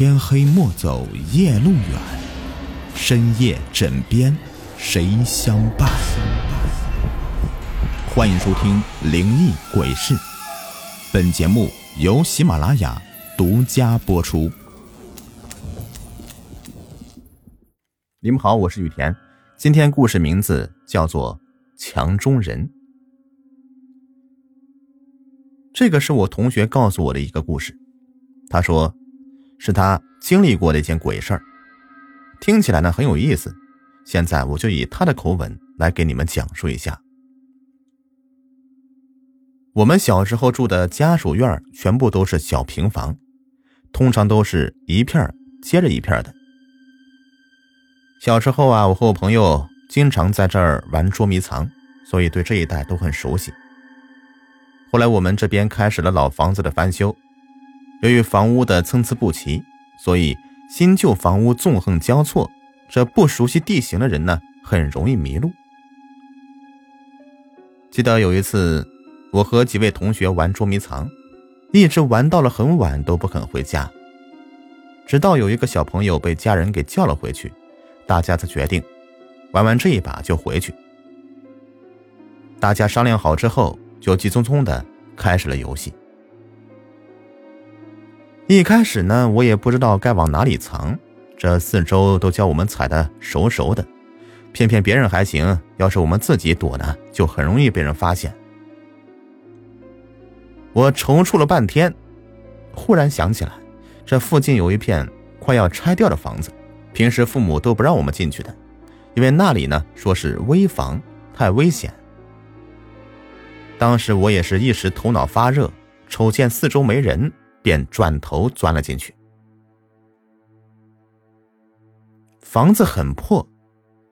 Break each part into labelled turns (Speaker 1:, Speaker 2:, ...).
Speaker 1: 天黑莫走夜路远，深夜枕边谁相伴？欢迎收听《灵异鬼事》，本节目由喜马拉雅独家播出。你们好，我是雨田，今天故事名字叫做《墙中人》。这个是我同学告诉我的一个故事，他说。是他经历过的一件鬼事儿，听起来呢很有意思。现在我就以他的口吻来给你们讲述一下。我们小时候住的家属院全部都是小平房，通常都是一片接着一片的。小时候啊，我和我朋友经常在这儿玩捉迷藏，所以对这一带都很熟悉。后来我们这边开始了老房子的翻修。由于房屋的参差不齐，所以新旧房屋纵横交错，这不熟悉地形的人呢，很容易迷路。记得有一次，我和几位同学玩捉迷藏，一直玩到了很晚都不肯回家，直到有一个小朋友被家人给叫了回去，大家才决定玩完这一把就回去。大家商量好之后，就急匆匆的开始了游戏。一开始呢，我也不知道该往哪里藏，这四周都叫我们踩的熟熟的，骗骗别人还行，要是我们自己躲呢，就很容易被人发现。我踌躇了半天，忽然想起来，这附近有一片快要拆掉的房子，平时父母都不让我们进去的，因为那里呢说是危房，太危险。当时我也是一时头脑发热，瞅见四周没人。便转头钻了进去。房子很破，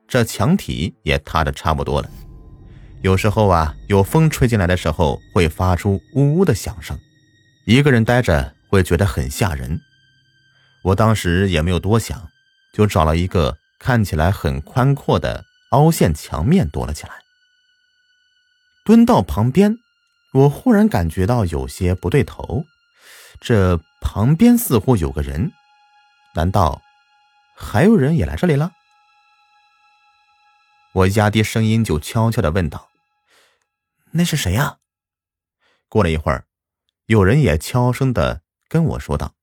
Speaker 1: 这墙体也塌的差不多了。有时候啊，有风吹进来的时候，会发出呜呜的响声。一个人待着会觉得很吓人。我当时也没有多想，就找了一个看起来很宽阔的凹陷墙面躲了起来。蹲到旁边，我忽然感觉到有些不对头。这旁边似乎有个人，难道还有人也来这里了？我压低声音就悄悄的问道：“那是谁呀？”过了一会儿，有人也悄声的跟我说道：“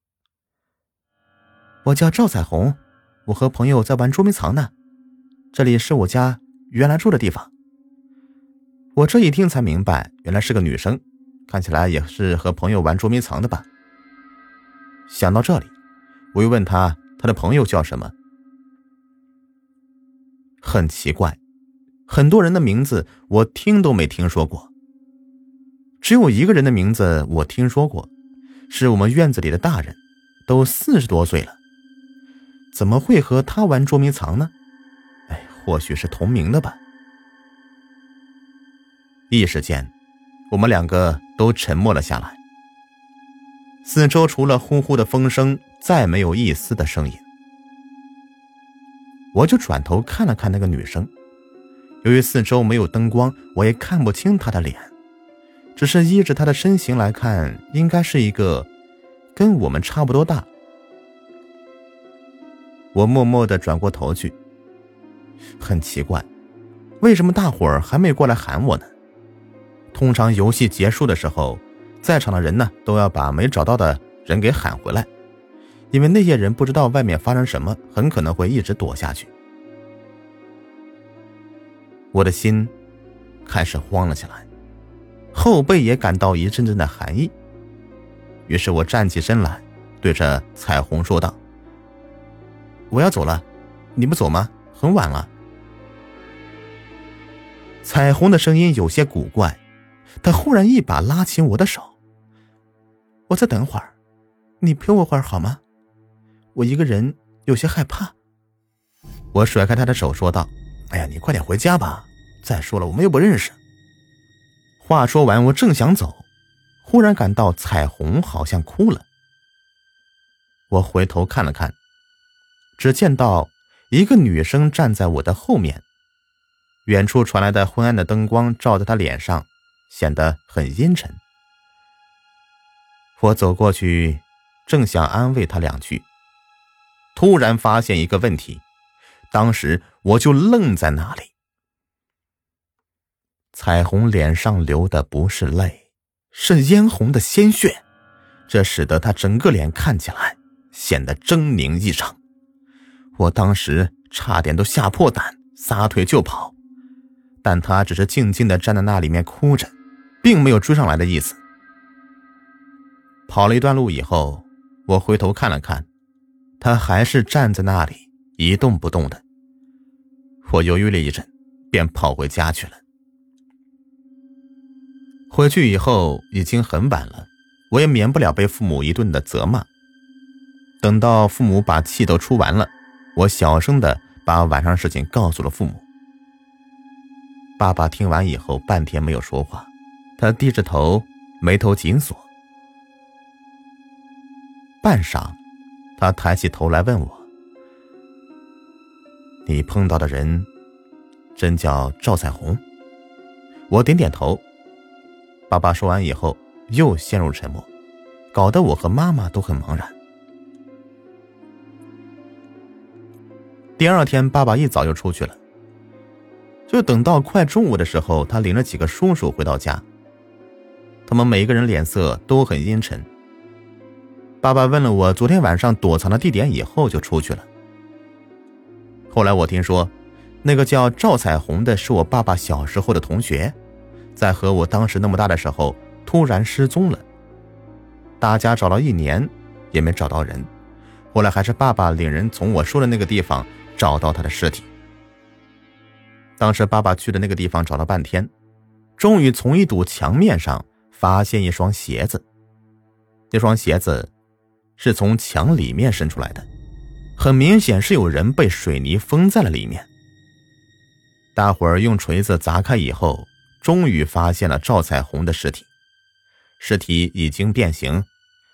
Speaker 1: 我叫赵彩虹，我和朋友在玩捉迷藏呢，这里是我家原来住的地方。”我这一听才明白，原来是个女生，看起来也是和朋友玩捉迷藏的吧。想到这里，我又问他他的朋友叫什么。很奇怪，很多人的名字我听都没听说过，只有一个人的名字我听说过，是我们院子里的大人，都四十多岁了，怎么会和他玩捉迷藏呢？哎，或许是同名的吧。一时间，我们两个都沉默了下来。四周除了呼呼的风声，再没有一丝的声音。我就转头看了看那个女生，由于四周没有灯光，我也看不清她的脸，只是依着她的身形来看，应该是一个跟我们差不多大。我默默的转过头去，很奇怪，为什么大伙儿还没过来喊我呢？通常游戏结束的时候。在场的人呢，都要把没找到的人给喊回来，因为那些人不知道外面发生什么，很可能会一直躲下去。我的心开始慌了起来，后背也感到一阵阵的寒意。于是我站起身来，对着彩虹说道：“我要走了，你不走吗？很晚了。”彩虹的声音有些古怪，他忽然一把拉起我的手。我再等会儿，你陪我会儿好吗？我一个人有些害怕。我甩开他的手说道：“哎呀，你快点回家吧。再说了，我们又不认识。”话说完，我正想走，忽然感到彩虹好像哭了。我回头看了看，只见到一个女生站在我的后面，远处传来的昏暗的灯光照在她脸上，显得很阴沉。我走过去，正想安慰他两句，突然发现一个问题，当时我就愣在那里。彩虹脸上流的不是泪，是嫣红的鲜血，这使得她整个脸看起来显得狰狞异常。我当时差点都吓破胆，撒腿就跑，但她只是静静的站在那里面哭着，并没有追上来的意思。跑了一段路以后，我回头看了看，他还是站在那里一动不动的。我犹豫了一阵，便跑回家去了。回去以后已经很晚了，我也免不了被父母一顿的责骂。等到父母把气都出完了，我小声的把晚上事情告诉了父母。爸爸听完以后半天没有说话，他低着头，眉头紧锁。半晌，他抬起头来问我：“你碰到的人真叫赵彩虹？”我点点头。爸爸说完以后，又陷入沉默，搞得我和妈妈都很茫然。第二天，爸爸一早就出去了，就等到快中午的时候，他领着几个叔叔回到家。他们每个人脸色都很阴沉。爸爸问了我昨天晚上躲藏的地点以后，就出去了。后来我听说，那个叫赵彩虹的是我爸爸小时候的同学。在和我当时那么大的时候，突然失踪了。大家找了一年，也没找到人。后来还是爸爸领人从我说的那个地方找到他的尸体。当时爸爸去的那个地方找了半天，终于从一堵墙面上发现一双鞋子。那双鞋子是从墙里面伸出来的，很明显是有人被水泥封在了里面。大伙儿用锤子砸开以后。终于发现了赵彩虹的尸体，尸体已经变形，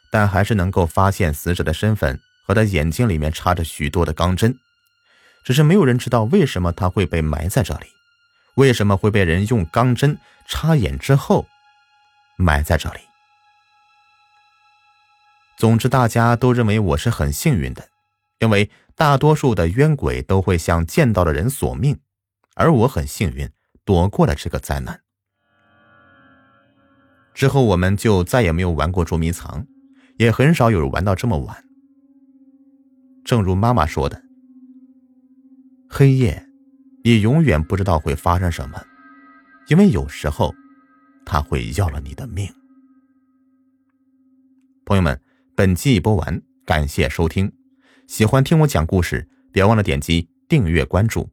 Speaker 1: 但还是能够发现死者的身份和他眼睛里面插着许多的钢针，只是没有人知道为什么他会被埋在这里，为什么会被人用钢针插眼之后埋在这里。总之，大家都认为我是很幸运的，因为大多数的冤鬼都会向见到的人索命，而我很幸运。躲过了这个灾难之后，我们就再也没有玩过捉迷藏，也很少有人玩到这么晚。正如妈妈说的：“黑夜，你永远不知道会发生什么，因为有时候，他会要了你的命。”朋友们，本集已播完，感谢收听。喜欢听我讲故事，别忘了点击订阅关注。